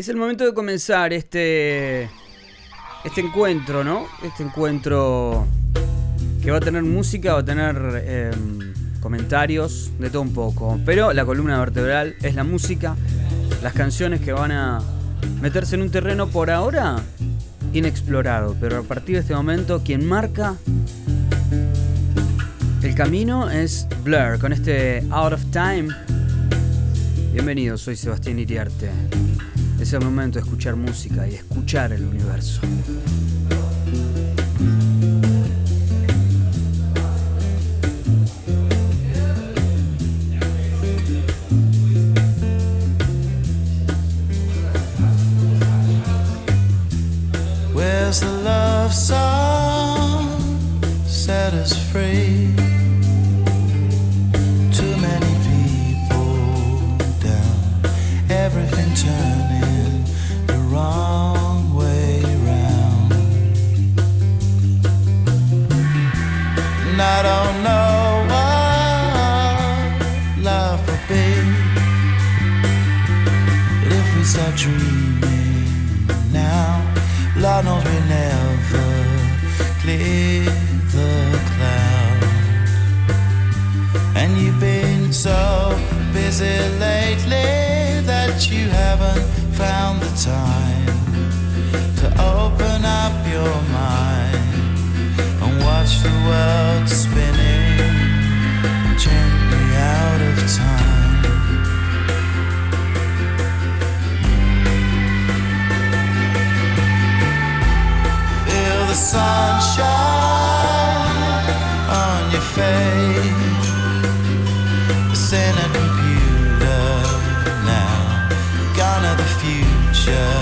Es el momento de comenzar este, este encuentro, ¿no? Este encuentro que va a tener música, va a tener em, comentarios, de todo un poco. Pero la columna vertebral es la música, las canciones que van a meterse en un terreno por ahora inexplorado. Pero a partir de este momento, quien marca el camino es Blur con este Out of Time. Bienvenido, soy Sebastián Iriarte. Es el momento de escuchar música y escuchar el universo. Where's the love song set us free? The cloud. And you've been so busy lately that you haven't found the time to open up your mind and watch the world face. It's in a computer now. Gone to the future,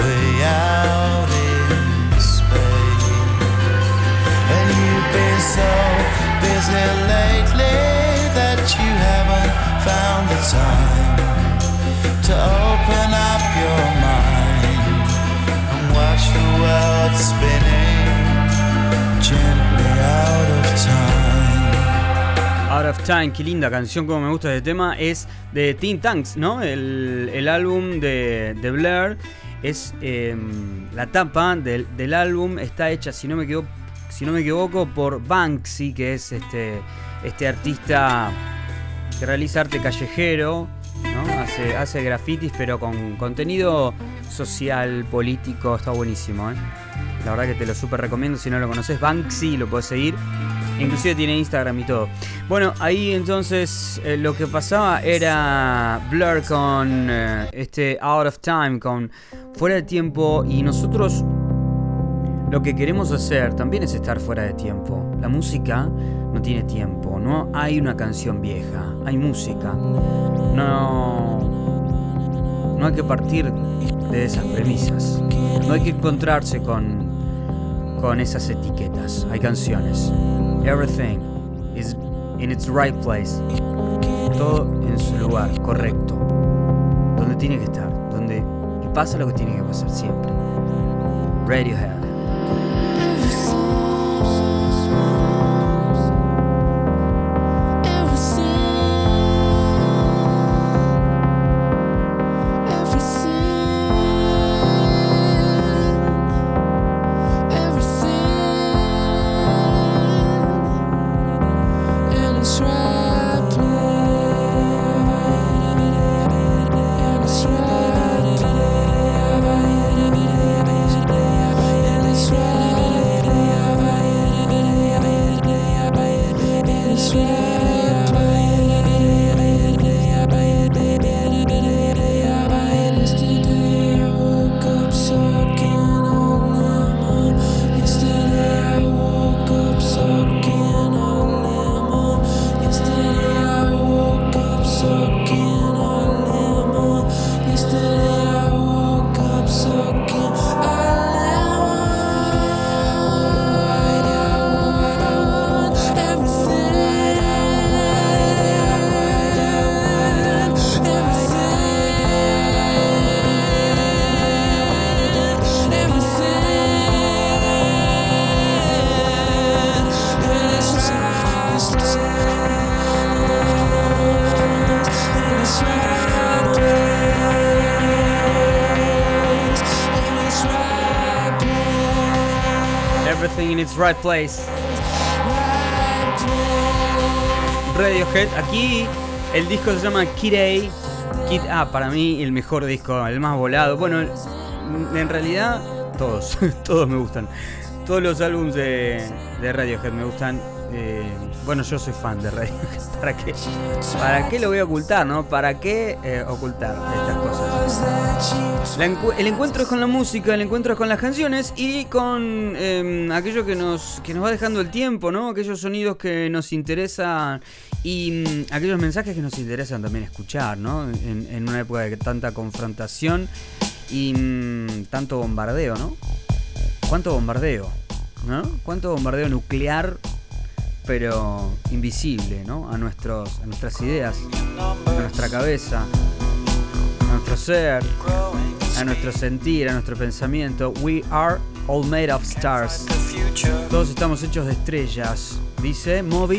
way out in space. And you've been so busy lately that you haven't found the time to open up your mind and watch the world spinning gently out of time. Out of Time, qué linda canción, como me gusta este tema, es de Teen Tanks, ¿no? El, el álbum de, de Blur es em, la tapa del, del álbum, está hecha, si no me equivoco, si no me equivoco, por Banksy, que es este, este artista que realiza arte callejero. Hace, hace grafitis, pero con contenido social, político, está buenísimo, ¿eh? La verdad que te lo súper recomiendo, si no lo conoces, Banksy, lo puedes seguir. Inclusive tiene Instagram y todo. Bueno, ahí entonces eh, lo que pasaba era Blur con eh, este Out of Time, con Fuera de Tiempo. Y nosotros lo que queremos hacer también es estar fuera de tiempo. La música no tiene tiempo, no hay una canción vieja, hay música. No, no hay que partir de esas premisas. No hay que encontrarse con, con esas etiquetas. Hay canciones. Everything is in its right place. Todo en su lugar correcto. Donde tiene que estar. Donde pasa lo que tiene que pasar siempre. Radiohead. Right place. Radiohead, aquí el disco se llama Kid A. Kid A, para mí el mejor disco, el más volado. Bueno, en realidad todos, todos me gustan. Todos los álbumes de, Radiohead me gustan. Eh, bueno, yo soy fan de Radiohead. ¿Para qué? ¿Para qué lo voy a ocultar, no? ¿Para qué eh, ocultar estas cosas? el encuentro es con la música, el encuentro es con las canciones y con em, aquello que nos, que nos va dejando el tiempo, ¿no? Aquellos sonidos que nos interesan y mm, aquellos mensajes que nos interesan también escuchar, ¿no? En, una época de tanta confrontación y mm, tanto bombardeo, ¿no? ¿Cuánto bombardeo? ¿Cuánto bombardeo nuclear, pero invisible, ¿no? A, nuestros, a nuestras ideas, a nuestra cabeza, a nuestro ser, a nuestro sentir, a nuestro pensamiento. We are all made of stars. Todos estamos hechos de estrellas, dice Moby.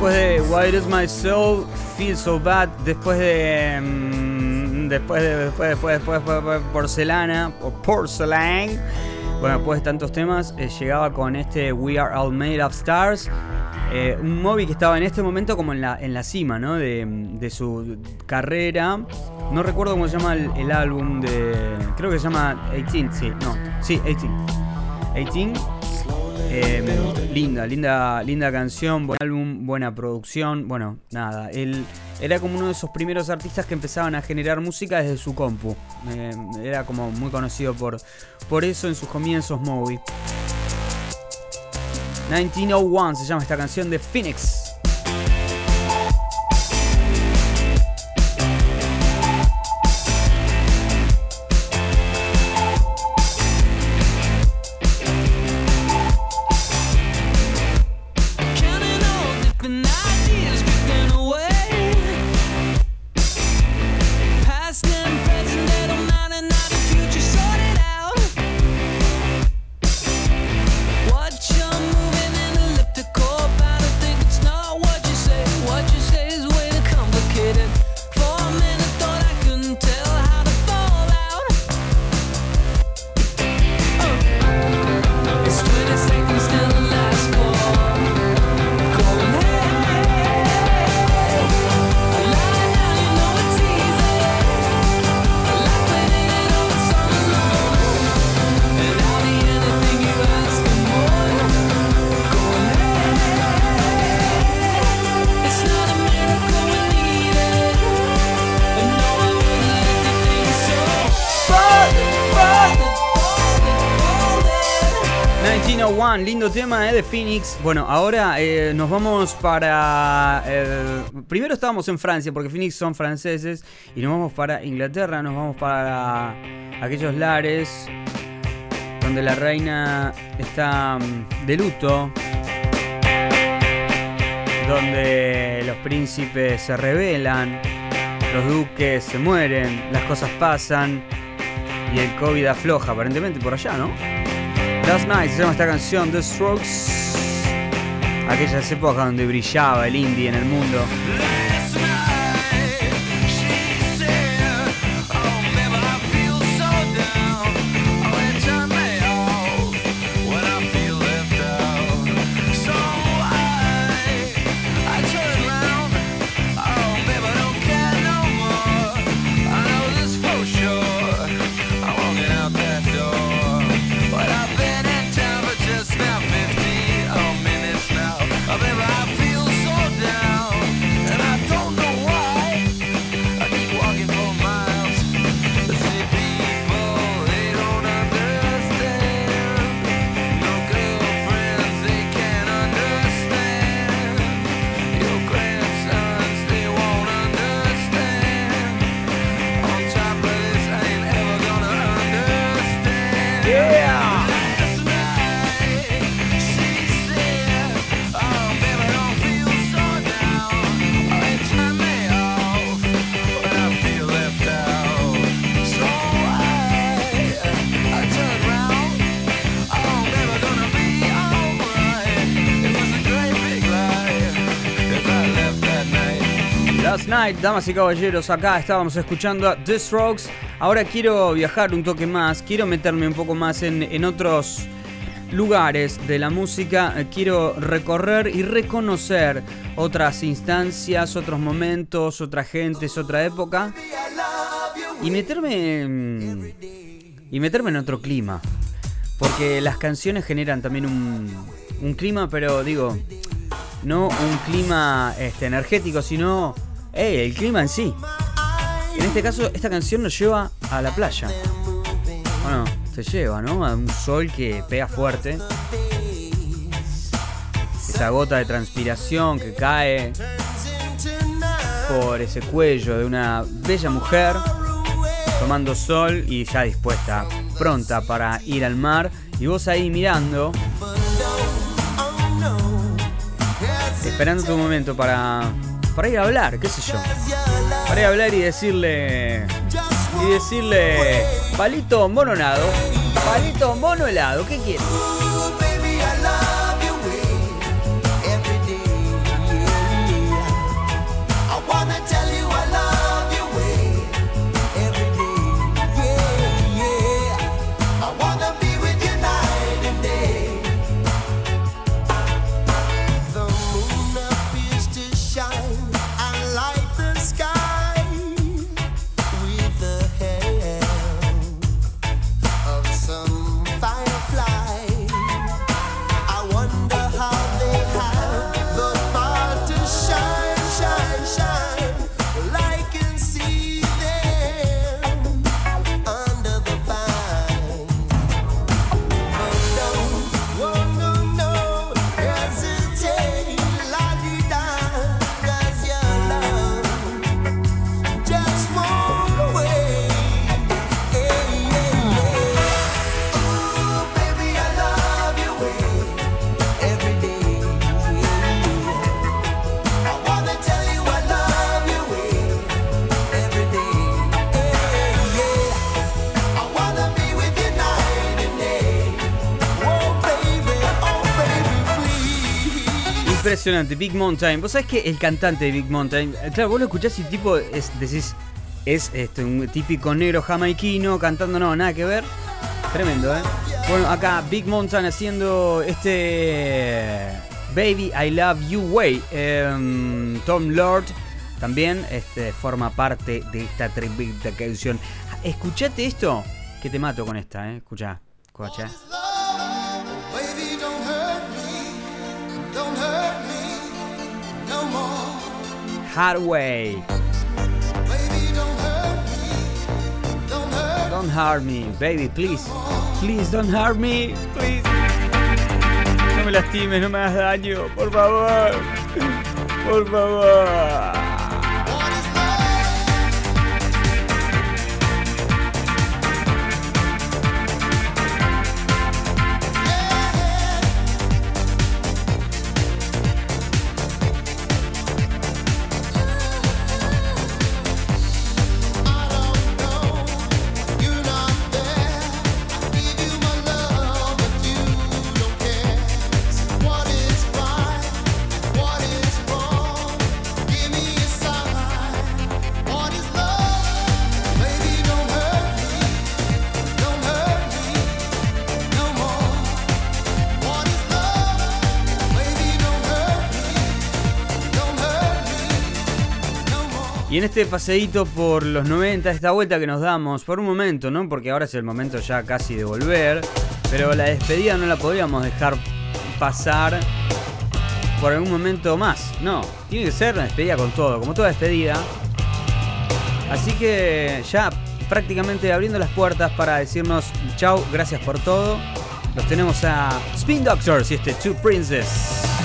Why does my soul feel so bad? Después de. Mm, después de. Después, después, después, después, porcelana. O porcelain. Bueno, después de tantos temas, eh, llegaba con este We Are All Made of Stars. Eh, un móvil que estaba en este momento como en la, en la cima, ¿no? De, de su carrera. No recuerdo cómo se llama el, álbum de. Creo que se llama 18, sí, no. Sí, 18. 18 eh, linda, linda, linda canción, buen álbum, buena producción. Bueno, nada, él era como uno de esos primeros artistas que empezaban a generar música desde su compu. Eh, era como muy conocido por, por eso en sus comienzos, Moby. 1901 se llama esta canción de Phoenix. Lindo tema eh, de Phoenix. Bueno, ahora eh, nos vamos para... Eh, primero estábamos en Francia, porque Phoenix son franceses, y nos vamos para Inglaterra, nos vamos para aquellos lares donde la reina está mm, de luto, donde los príncipes se rebelan, los duques se mueren, las cosas pasan y el COVID afloja, aparentemente por allá, ¿no? Last Night se llama esta canción, The Strokes. Aquellas épocas donde brillaba el indie en el mundo. Last Night, damas y caballeros, acá estábamos escuchando a The Strokes. Ahora quiero viajar un toque más, quiero meterme un poco más en, otros lugares de la música, quiero recorrer y reconocer otras instancias, otros momentos, otras gentes, otra época. Y meterme y meterme en otro clima, porque las canciones generan también un, un clima, pero digo, no un clima este, energético, sino el clima en sí. En este caso, esta canción nos lleva a la playa. Bueno, se lleva, ¿no? A un sol que pega fuerte. Esa gota de transpiración que cae por ese cuello de una bella mujer tomando sol y ya dispuesta, pronta para ir al mar. Y vos ahí mirando esperando tu momento para, para ir a hablar, qué sé yo. Para ir a hablar y decirle. Y decirle. Palito mono helado. Palito mono helado, ¿qué quieres? Impresionante, Big Mountain. Vos sabés que el cantante de Big Mountain, eh, claro, vos lo escuchás y tipo es, decís, es este, un típico negro jamaiquino cantando, no, nada que ver. Tremendo, ¿eh? Bueno, acá Big Mountain haciendo este Baby I Love You Way. Em, Tom Lord también este, forma parte de esta tremenda canción. Escuchate esto, que te mato con esta, ¿eh? Escucha, escucha. Hard way. don't hurt me, baby, please. Please don't hurt me, please. No me lastimes, no me hagas daño, por favor. Por favor. Y en este paseíto por los 90, esta vuelta que nos damos por un momento, ¿no? Porque ahora es el momento ya casi de volver. Pero la despedida no la podíamos dejar pasar por algún momento más. No, tiene que ser una despedida con todo, como toda despedida. Así que ya prácticamente abriendo las puertas para decirnos chau, gracias por todo. Los tenemos a Spin Doctors y este Two Princess.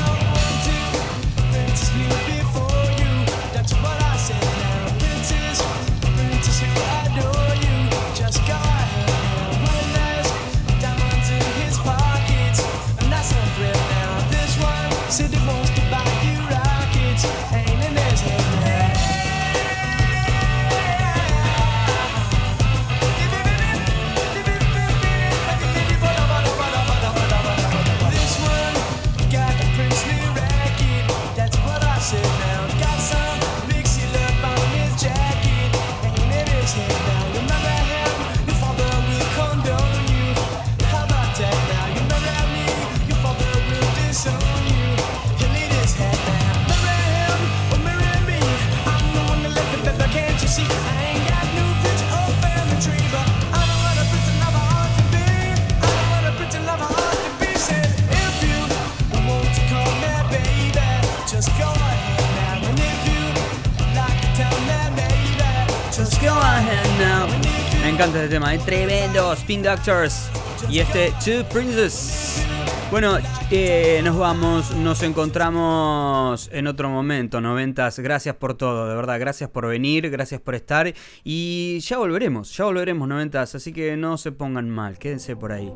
Encanta este tema, es tremendo. Spin Doctors y este Two Princes. Bueno, eh, nos vamos, nos encontramos en otro momento, noventas. Gracias por todo, de verdad, gracias por venir, gracias por estar y ya volveremos, ya volveremos noventas, así que no se pongan mal, quédense por ahí.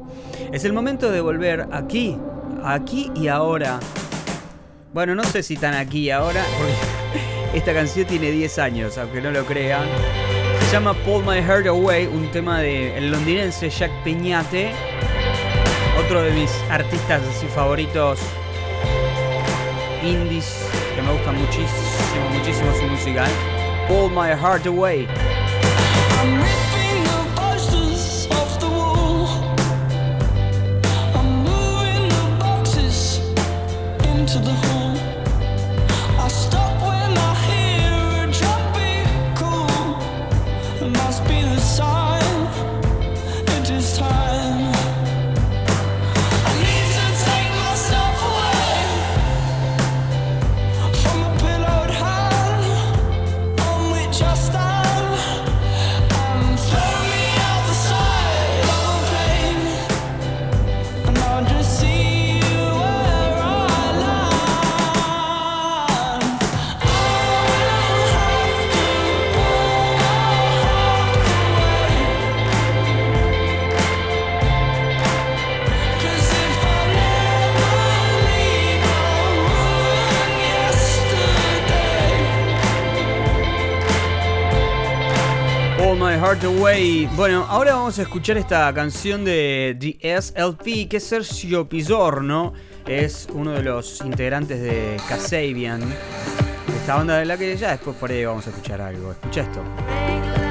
Es el momento de volver aquí, aquí y ahora. Bueno, no sé si tan aquí y ahora, porque esta canción tiene 10 años, aunque no lo crean. Llama Pull My Heart Away, un tema del londinense Jack Peñate otro de mis artistas así favoritos indies que me gusta muchísimo, muchísimo su música. Pull My Heart Away. Bueno, ahora vamos a escuchar esta canción de The SLP, que es Sergio Pisorno, es uno de los integrantes de Kasabian, esta banda de la que ya después por ahí vamos a escuchar algo. Escucha esto.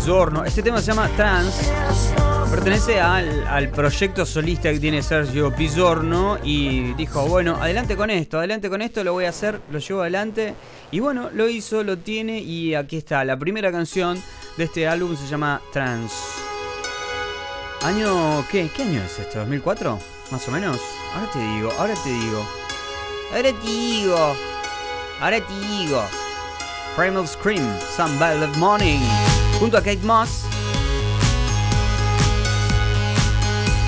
Pisorno. Este tema se llama Trans. Pertenece al, proyecto solista que tiene Sergio Pisorno y dijo, bueno, adelante con esto, adelante con esto, lo voy a hacer, lo llevo adelante. Y bueno, lo hizo, lo tiene y aquí está. La primera canción de este álbum se llama Trans. ¿Año qué? ¿Qué año es esto? ¿2004? Más o menos. Ahora te digo, ahora te digo. Ahora te digo. Ahora te digo. Primal Scream, Some Bad Morning junto a Kate Moss.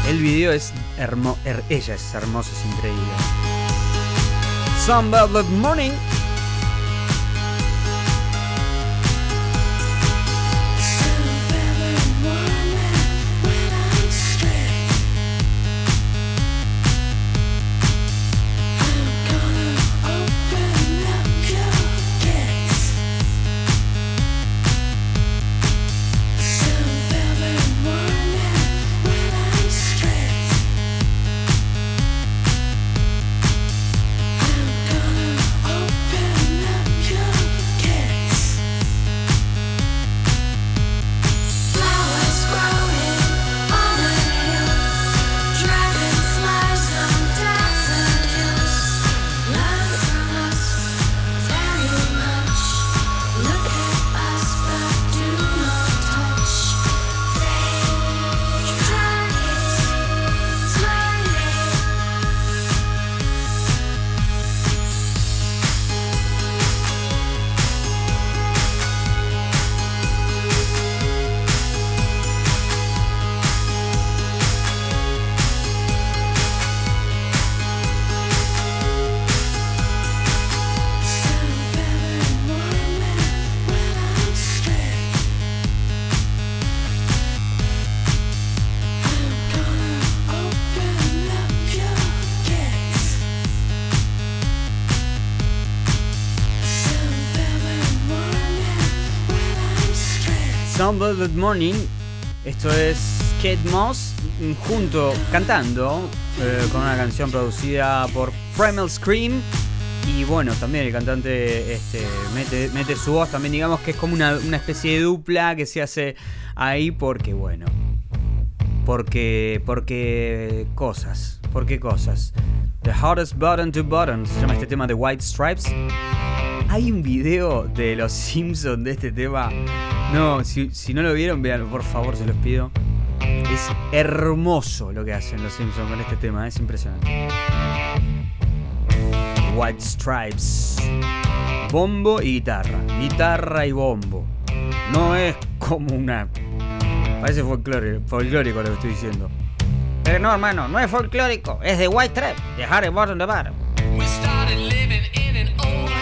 El video es hermoso, ella es hermosa, es increíble. Bad Morning. Some Velvet Morning. Esto es Kate Moss junto, cantando eh, con una canción producida por Primal Scream. Y bueno, también el cantante este, mete, su voz, también digamos que es como una, una especie de dupla que se hace ahí porque, bueno, porque, porque cosas, porque cosas. The Hardest Button to Button se llama este tema de White Stripes. Hay un video de los Simpsons de este tema. No, si, no lo vieron, vean, por favor, se los pido. Es hermoso lo que hacen los Simpsons con este tema, es impresionante. White Stripes. Bombo y guitarra. Guitarra y bombo. No es como una. Parece folclórico, lo que estoy diciendo. Pero no, hermano, no es folclórico, es de White Trap, de Harry Bottom the old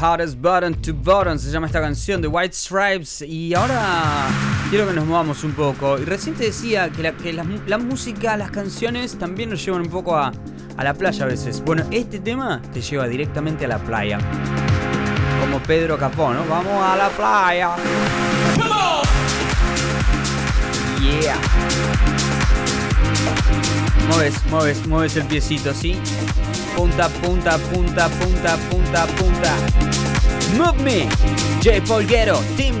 Hottest Button to Button se llama esta canción de White Stripes. Y ahora quiero que nos movamos un poco. Y recién te decía que, la, música, las canciones también nos llevan un poco a, a la playa a veces. Bueno, este tema te lleva directamente a la playa. Como Pedro Capó, ¿no? Vamos a la playa. Yeah. Mueves, mueves, mueves el piecito, ¿sí? Punta, punta, punta, punta, punta, punta. Move me. J. Polguero, Team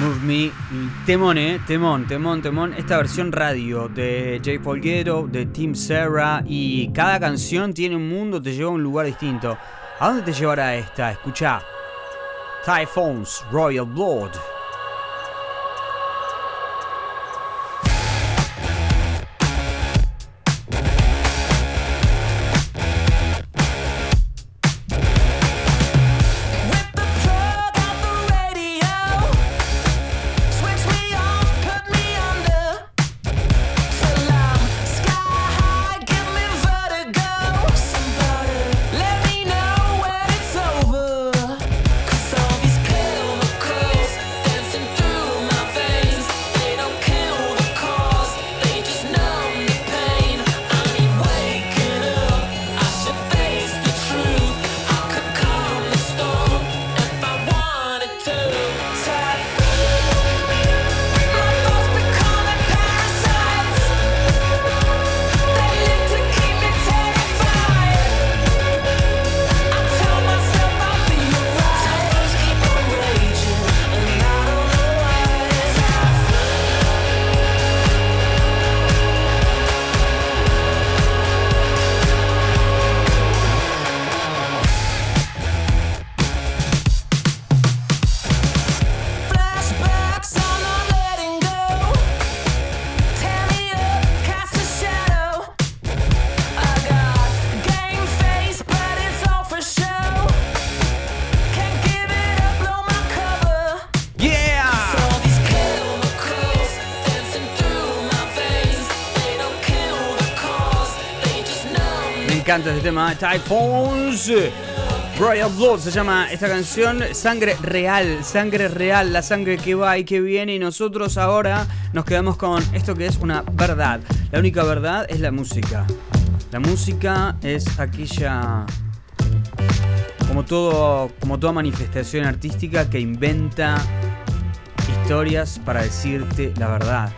Move Me, temón, eh, temón, temón, temón. Esta versión radio de Jay Polguero, de Team Sarah y cada canción tiene un mundo, te lleva a un lugar distinto. ¿A dónde te llevará esta? Escucha. Typhoons, Royal Blood. Encanta este tema. Typhoons. Royal Blood se llama esta canción. Sangre real, sangre real, la sangre que va y que viene. Y nosotros ahora nos quedamos con esto que es una verdad. La única verdad es la música. La música es aquella. Como, todo, como toda manifestación artística que inventa historias para decirte la verdad.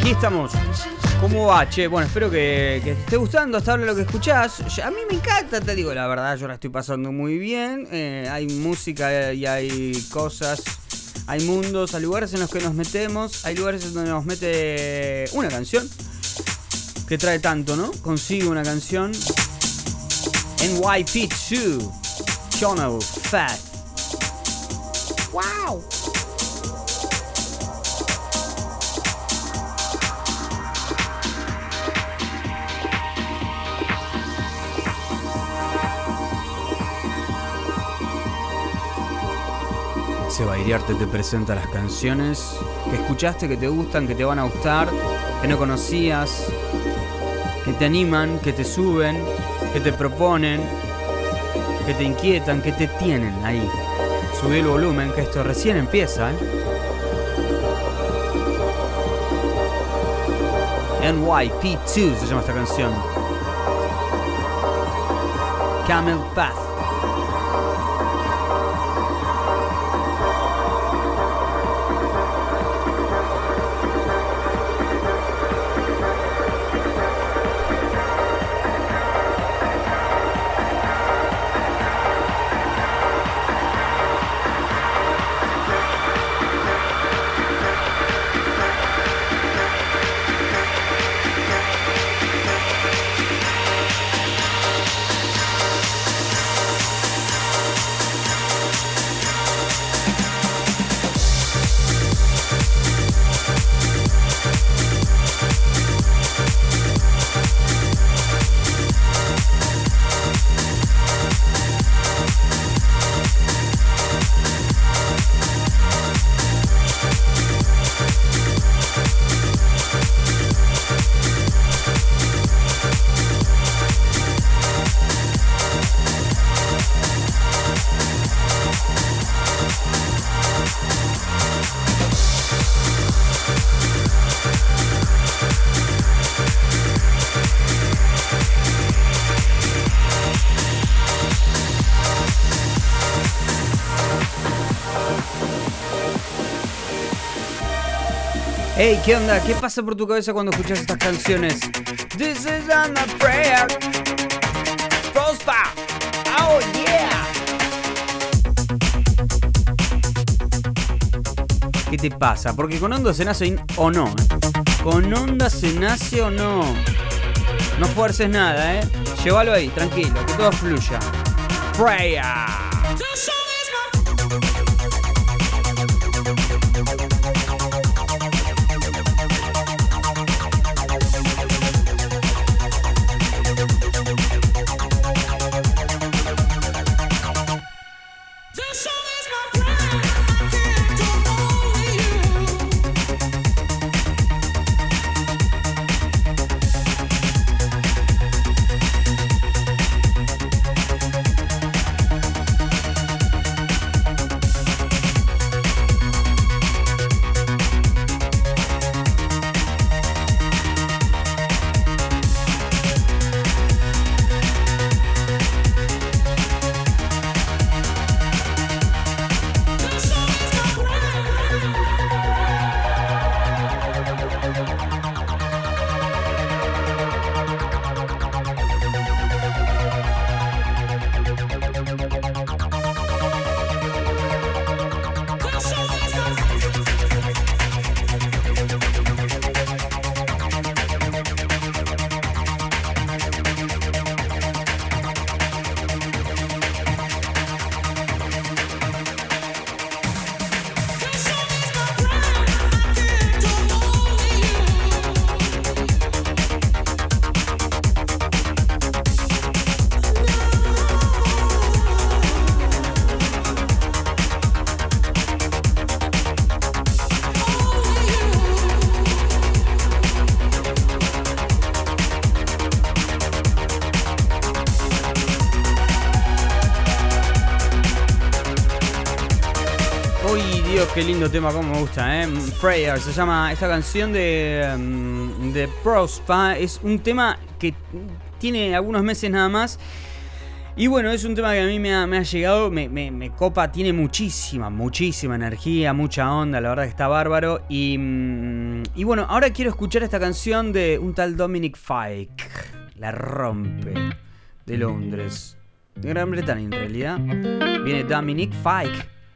Estamos. ¿Cómo va, che? Bueno, espero que, te esté gustando hasta ahora lo que escuchás. A mí me encanta, te digo la verdad, yo la estoy pasando muy bien. Eh, hay música y hay cosas, hay mundos, hay lugares en los que nos metemos, hay lugares en donde nos mete una canción que trae tanto, ¿no? Consigo una canción. NYP2, Channel Fat. ¡Wow! Bairiarte te presenta las canciones que escuchaste, que te gustan, que te van a gustar, que no conocías, que te animan, que te suben, que te proponen, que te inquietan, que te tienen ahí. Subí el volumen, que esto recién empieza, ¿eh? NYP2 se llama esta canción. Camel Path. ¿Qué onda? ¿Qué pasa por tu cabeza cuando escuchas estas canciones? This is not a prayer. Prosper. Oh yeah. ¿Qué te pasa? Porque con onda se nace o no. Con onda se nace o no. No fuerces nada, ¿eh? Llévalo ahí, tranquilo, que todo fluya. Prayer. Qué lindo tema, como me gusta, ¿eh? Prayer, se llama esta canción de, mm, de Prospa. Es un tema que tiene algunos meses nada más. Y bueno, es un tema que a mí me ha, llegado, me, copa, tiene muchísima, muchísima energía, mucha onda, la verdad que está bárbaro. Y, mm, y bueno, ahora quiero escuchar esta canción de un tal Dominic Fike, La Rompe, de Londres, de Gran Bretaña en realidad. Viene Dominic Fike.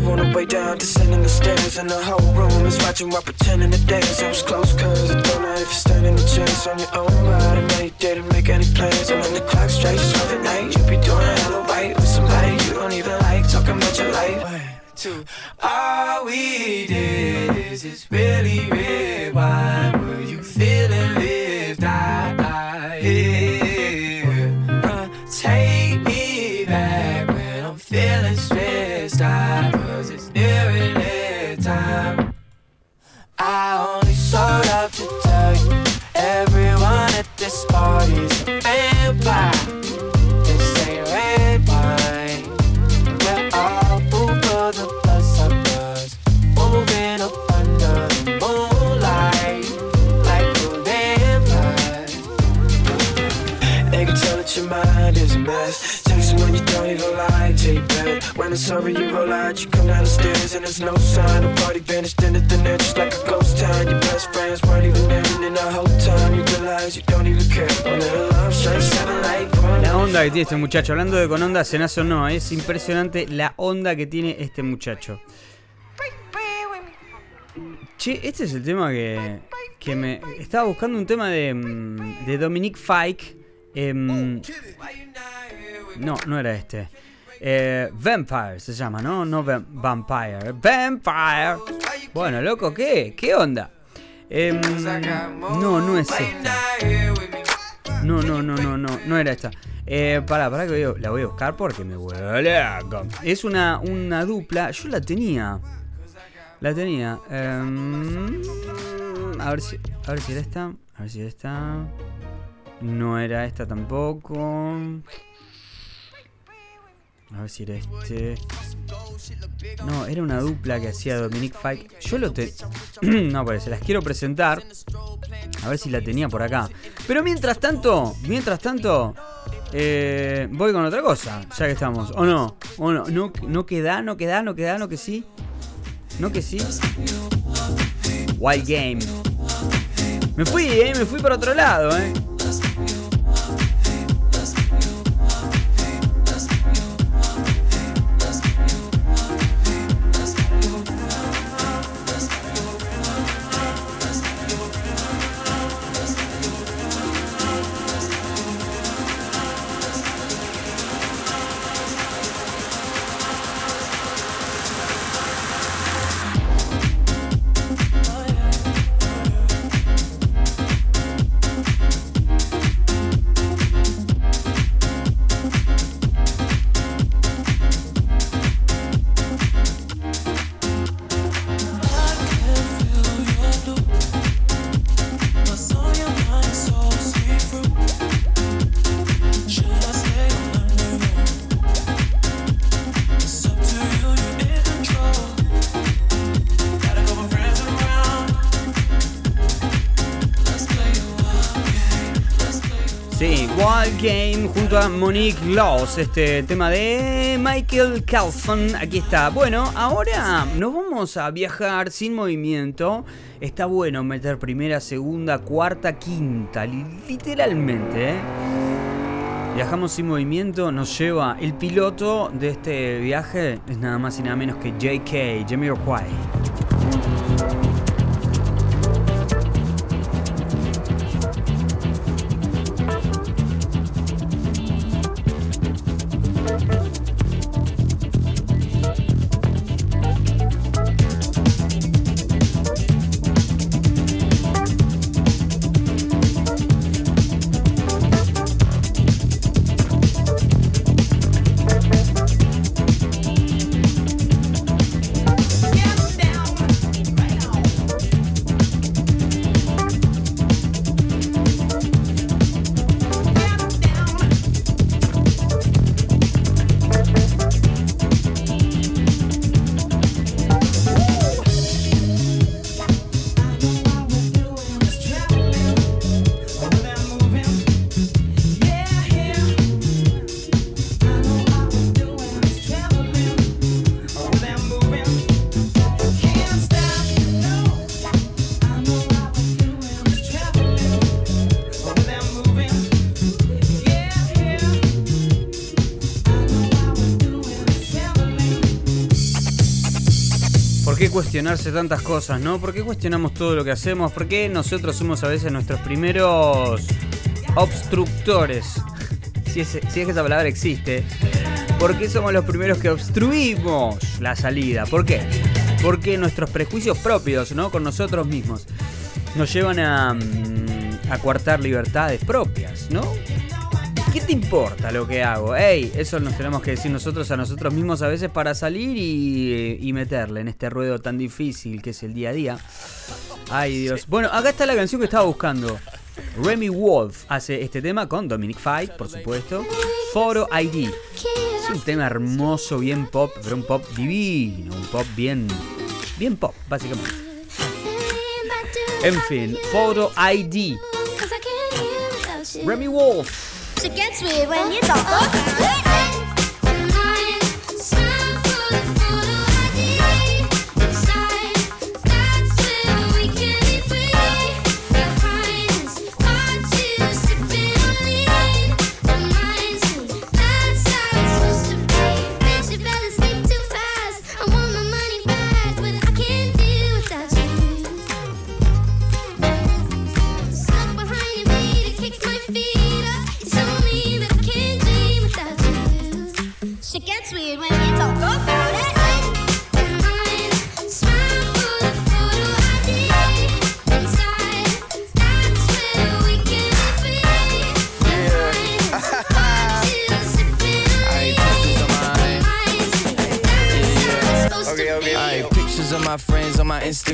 You on the way down, descending the stairs, and the whole room is watching while pretending to dance. It was close, cause I don't know if you're standing a chance on your own, I know you didn't make any plans. And when the clock strikes 12 at night, you'll be doing hella right with somebody you don't even like, talking about your life. One, two. All we did is just really red wine. You roll out, you come down the stairs, and there's no sign. The party vanished into the night, just like a ghost town. Your best friends weren't even there, and in the whole time, you realize you don't even care. When the alarm strikes seven, like La onda que tiene este muchacho, hablando de con onda, cenazo no, es impresionante la onda que tiene este muchacho. Che, este es el tema que, que me. Estaba buscando un tema de, mm, de Dominique Fike. Eh, no, no era este. Eh, Vampire se llama, ¿no? No Vampire. Vampire. Bueno, loco, ¿qué? ¿Qué onda? Em, no, no es esta. No, no, no, no, no, no era esta. Eh, pará, pará que la voy a buscar porque me huele Es una, una dupla. Yo la tenía. La tenía. Em, a ver si. A ver si era esta. A ver si era esta. No era esta tampoco. A ver si era este. No, era una dupla que hacía Dominic Fike. Yo lo te. no, pues se las quiero presentar. A ver si la tenía por acá. Pero mientras tanto, mientras tanto, eh, voy con otra cosa, ya que estamos. ¿O no? ¿O no? ¿No, no queda? ¿No queda? ¿No queda? ¿No que sí? ¿No que sí? Wild Game. Me fui, eh, me fui por otro lado, eh. A Monique Laws, este tema de Michael Calfon. Aquí está. Bueno, ahora nos vamos a viajar sin movimiento. Está bueno meter primera, segunda, cuarta, quinta, literalmente. ¿eh? Viajamos sin movimiento, nos lleva el piloto de este viaje, es nada más y nada menos que JK, Jamiroquai. qué cuestionarse tantas cosas, no? ¿Por qué cuestionamos todo lo que hacemos? ¿Por qué nosotros somos a veces nuestros primeros obstructores? Si es, que esa palabra existe. ¿Por qué somos los primeros que obstruimos la salida? ¿Por qué? Porque nuestros prejuicios propios, ¿no? Con nosotros mismos, nos llevan a, mm, a coartar libertades propias, ¿no? ¿Qué te importa lo que hago? Ey, eso nos tenemos que decir nosotros a nosotros mismos a veces para salir y, y meterle en este ruedo tan difícil que es el día a día. Ay Dios. Bueno, acá está la canción que estaba buscando. Remy Wolf hace este tema con Dominic Fight, por supuesto. Photo ID. Es un tema hermoso, bien pop, pero un pop divino, un pop bien, bien pop, básicamente. En fin, Photo ID. Remy Wolf. It gets weird when you talk. It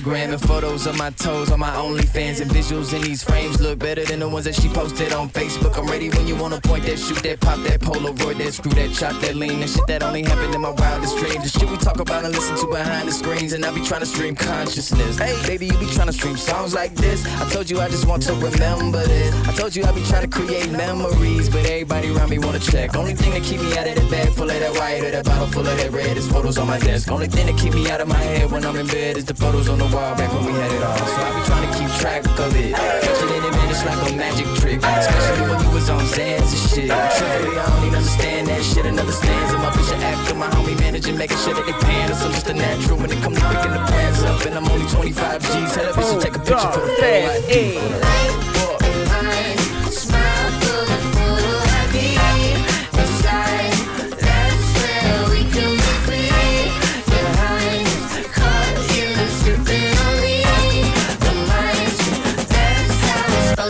Instagram and photos of my toes on my OnlyFans and visuals in these frames look better than the ones that she posted on Facebook. I'm ready when you wanna point that, shoot that, pop that, Polaroid that, screw that, chop that, lean that shit that only happened in my wildest dreams. The shit we talk about and listen to behind the screens, and I be trying to stream consciousness. Hey, baby, you be trying to stream songs like this. I told you I just want to remember this. I told you I be trying to create memories, but everybody around me wanna check. Only thing that keep me out of the bag full of that white or that bottle full of that red is photos on my desk. Only thing that keep me out of my head when I'm in bed is the photos on the wall back when we had it all. So I be trying to keep track of it. Catching it in man, it's like a magic trick. Especially when you was on Zans and shit. Truthfully, I don't even understand that shit. Another stanza, my bitch actor, my homie managing, making sure that they paying us. So just a natural when it come to picking the up. And I'm only 25 G's. Tell that bitch to take a picture for the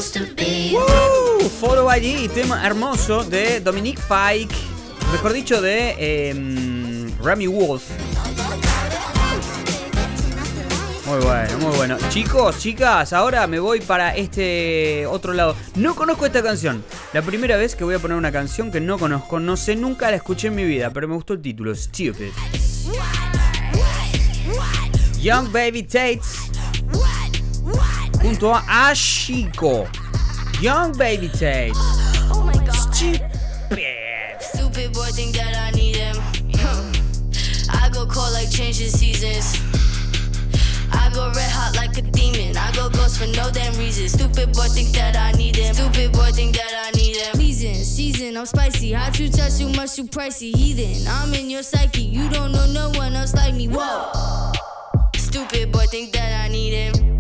supposed Photo ID, tema hermoso de Dominique Fike, mejor dicho de em, Remy Wolf. Muy bueno, muy bueno. Chicos, chicas, ahora me voy para este otro lado. No conozco esta canción. La primera vez que voy a poner una canción que no conozco, no sé, nunca la escuché en mi vida, pero me gustó el título, Stupid. Young Baby Tates junto a Ashiko. Young Baby Tates. Oh my god. Stupid. Stupid boy think that I need him. I go cold like changing seasons. I go red hot like a demon. I go ghost for no damn reason. Stupid boy think that I need him. Stupid boy think that I need him. Pleasing, season, I'm spicy. Hot you touch too much, you pricey. Heathen, I'm in your psyche. You don't know no one else like me. Whoa. Stupid boy think that I need him.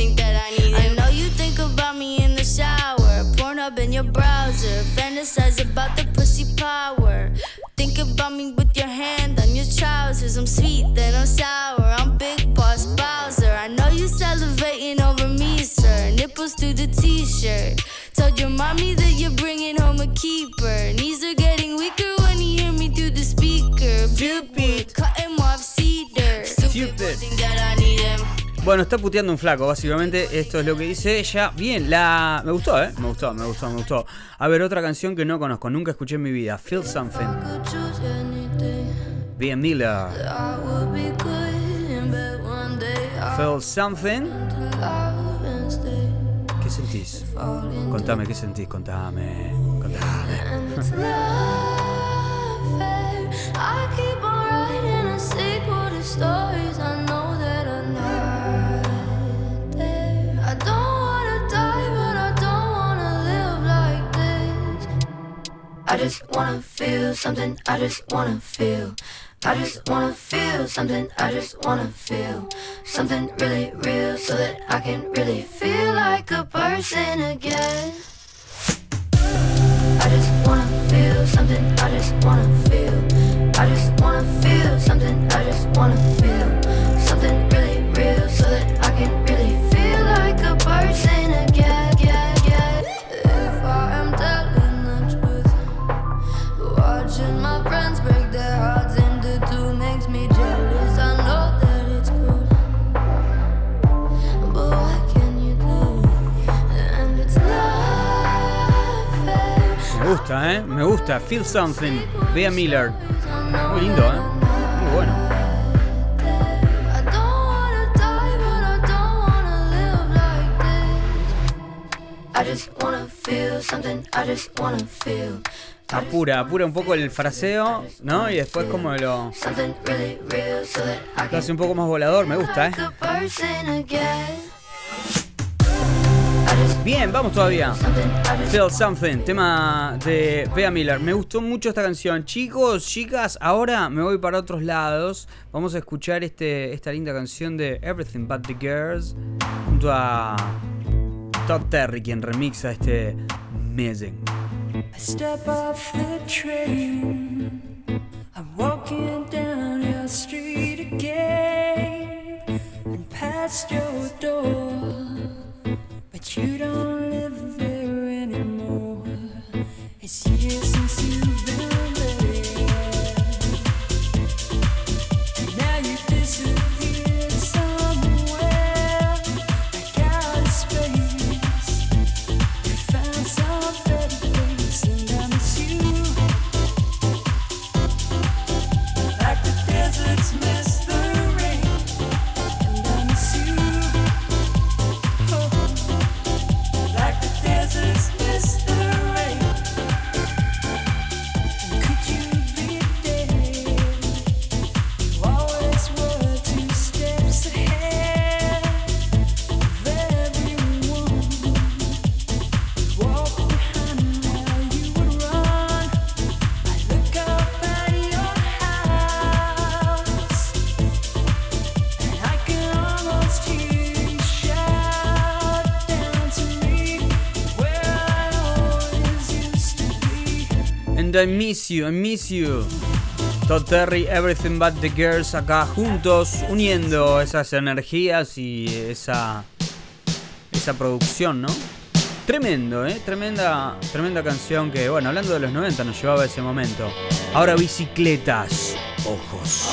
Stupid think that I need him. I know you think about me in the shower. Porn up in your browser. Fantasize about the pussy power. Think about me with your hand on your trousers. I'm sweet, then I'm sour. I'm big boss Bowser. I know you salivating over me, sir. Nipples through the t-shirt. Told your mommy that you're bringing home a keeper. Knees are getting weaker when you hear me through the speaker. Stupid. Cutting off cedar. Stupid. think that I need him. Bueno, está puteando un flaco, básicamente. Esto es lo que dice ella. Bien, la. Me gustó, ¿eh? Me gustó, me gustó, me gustó. A ver, otra canción que no conozco, nunca escuché en mi vida. Feel Something. Bien Miller. Feel Something. ¿Qué sentís? Contame, ¿qué sentís? Contame. Contame. I just wanna feel something. I just wanna feel. I just wanna feel something. I just wanna feel something really real so that I can really feel like a person again. I just wanna feel something. I just wanna feel. I just wanna feel something. I just wanna feel gusta, ¿eh? Me gusta. Feel Something. Bea Miller. Muy lindo, ¿eh? Muy bueno. Apura, apura un poco el fraseo, ¿no? Y después como lo, lo hace un poco más volador. Me gusta, ¿eh? Bien, vamos todavía. Feel Something, tema de Bea Miller. Me gustó mucho esta canción. Chicos, chicas, ahora me voy para otros lados. Vamos a escuchar este, esta linda canción de Everything But the Girls junto a Todd Terry, quien remixa este Amazing. I step off the train. I'm walking down your street again and past your door. You don't live there anymore. It's years since you've been I miss you, I miss you. Todd Terry, Everything But the Girls acá juntos, uniendo esas energías y esa, esa producción, ¿no? Tremendo, ¿eh? Tremenda, tremenda canción que, bueno, hablando de los 90 nos llevaba a ese momento. Ahora bicicletas, ojos.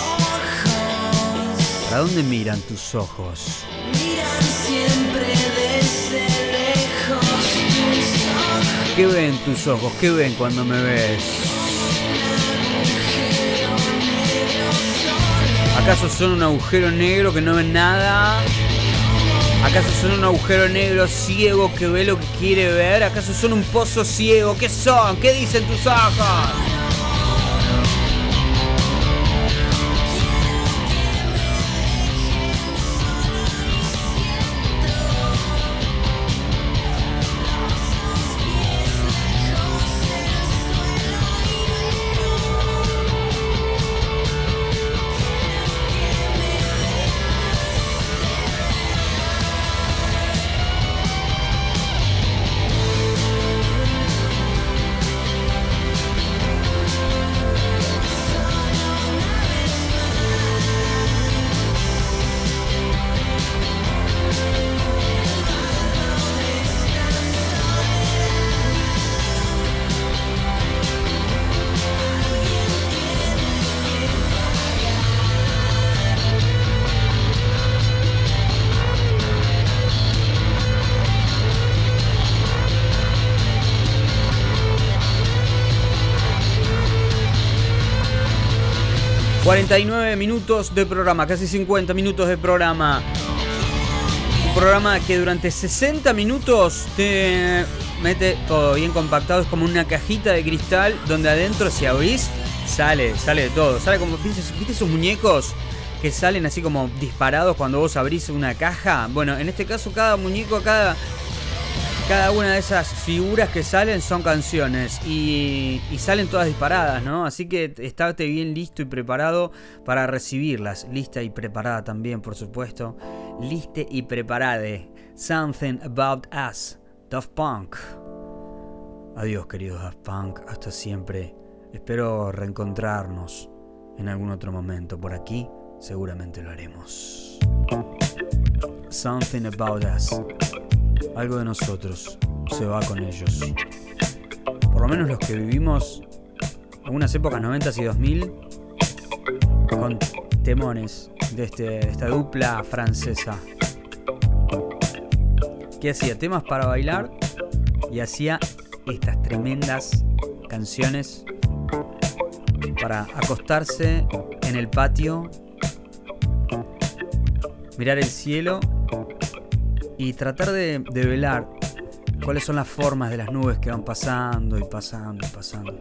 ¿Para dónde miran tus ojos? miran siempre ¿Qué ven tus ojos? ¿Qué ven cuando me ves? ¿Acaso son un agujero negro que no ven nada? ¿Acaso son un agujero negro ciego que ve lo que quiere ver? ¿Acaso son un pozo ciego? ¿Qué son? ¿Qué dicen tus ojos? ...49 minutos de programa, casi 50 minutos de programa. Un programa que durante 60 minutos te mete todo bien compactado. Es como una cajita de cristal donde adentro si abrís sale, sale de todo. Sale como, ¿viste, viste esos muñecos que salen así como disparados cuando vos abrís una caja? Bueno, en este caso cada muñeco, cada... Cada una de esas figuras que salen son canciones y, salen todas disparadas, ¿no? Así que estate bien listo y preparado para recibirlas. Lista y preparada también, por supuesto. Liste y preparade. Something About Us, Daft Punk. Adiós, queridos Daft Punk. Hasta siempre. Espero reencontrarnos en algún otro momento. Por aquí seguramente lo haremos. Something About Us. Algo de nosotros se va con ellos. Por lo menos los que vivimos algunas épocas 90 y 2000 con temones de, este, de esta dupla francesa. Que hacía temas para bailar y hacía estas tremendas canciones para acostarse en el patio, mirar el cielo y tratar de, velar cuáles son las formas de las nubes que van pasando y pasando y pasando.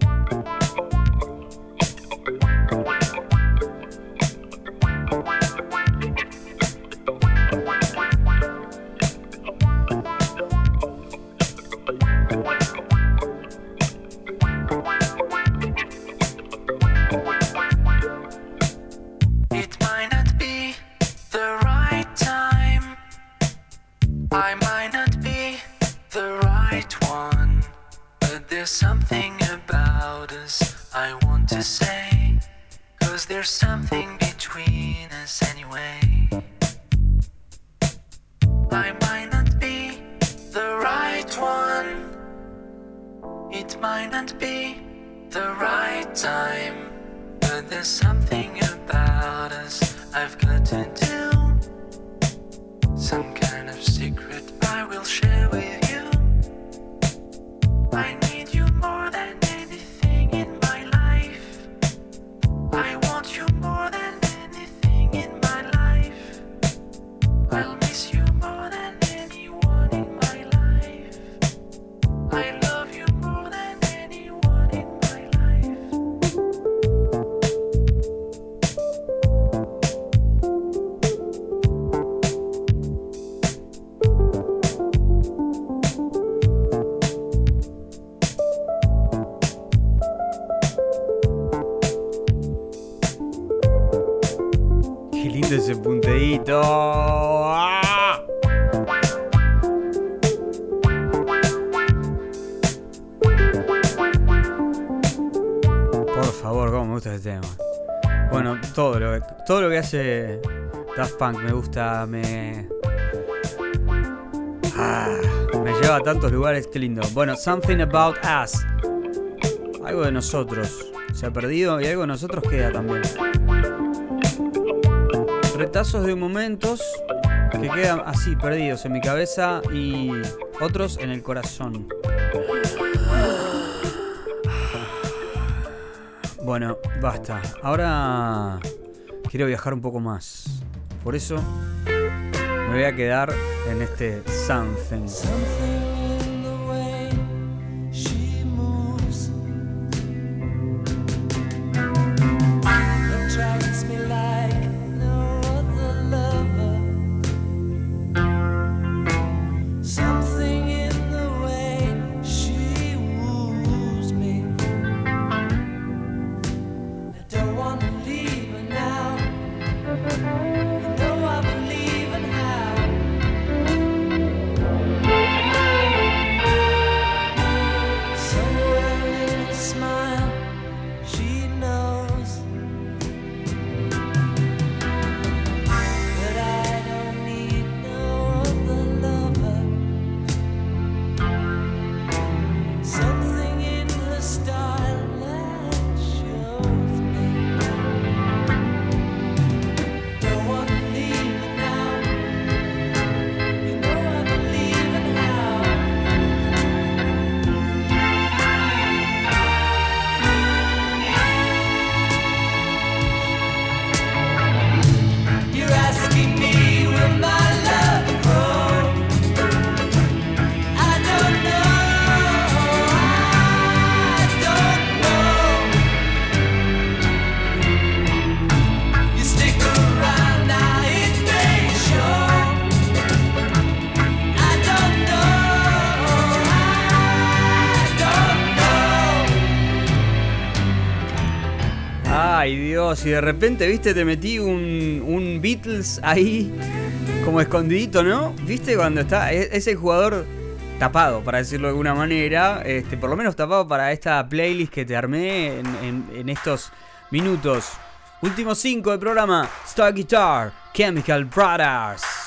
¡Ah! Por favor, cómo me gusta este tema. Bueno, todo lo que, todo lo que hace Daft Punk me gusta, me. Ah, me lleva a tantos lugares, qué lindo. Bueno, Something About Us. Algo de nosotros se ha perdido y algo de nosotros queda también retazos de momentos que quedan así perdidos en mi cabeza y otros en el corazón. Bueno, basta. Ahora quiero viajar un poco más. Por eso me voy a quedar en este something. Something y de repente, viste, te metí un, un Beatles ahí como escondidito, ¿no? ¿Viste cuando está e- ese jugador tapado, para decirlo de alguna manera, este, por lo menos tapado para esta playlist que te armé en, estos minutos. Últimos cinco del programa, Star Guitar, Chemical Brothers.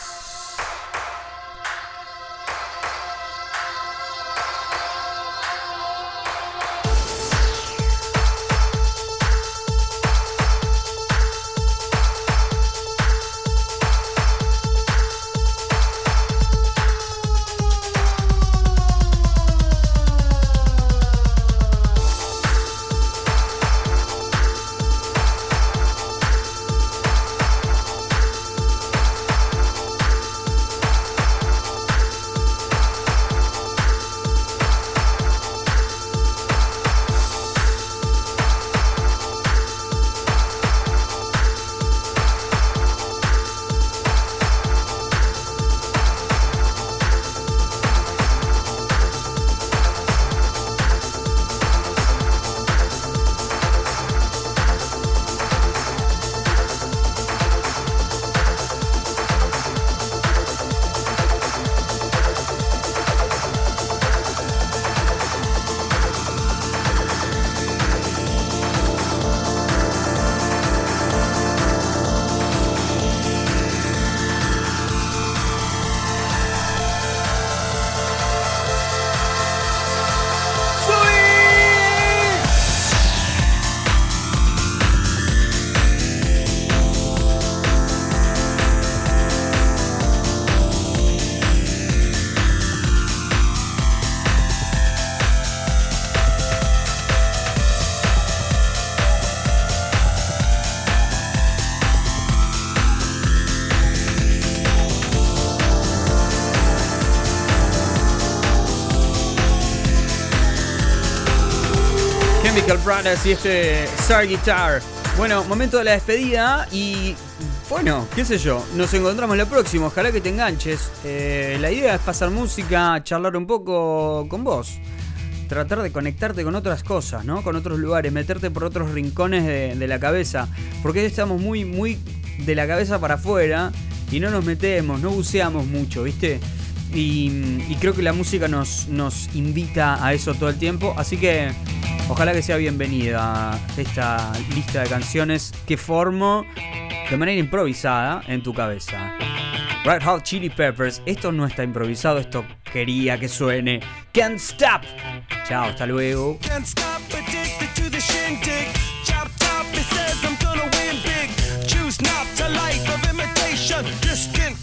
Brothers y este Star Guitar. Bueno, momento de la despedida y bueno, qué sé yo, nos encontramos la próxima, ojalá que te enganches. Eh, la idea es pasar música, charlar un poco con vos, tratar de conectarte con otras cosas, ¿no? Con otros lugares, meterte por otros rincones de, de la cabeza, porque estamos muy, muy de la cabeza para afuera y no nos metemos, no buceamos mucho, ¿viste? Y, y creo que la música nos, nos invita a eso todo el tiempo, así que ojalá que sea bienvenida esta lista de canciones que formo de manera improvisada en tu cabeza. Red Hot Chili Peppers, esto no está improvisado, esto quería que suene. Can't Stop. Chao, hasta luego. Can't stop to the shindig. Chop it says I'm not. Distant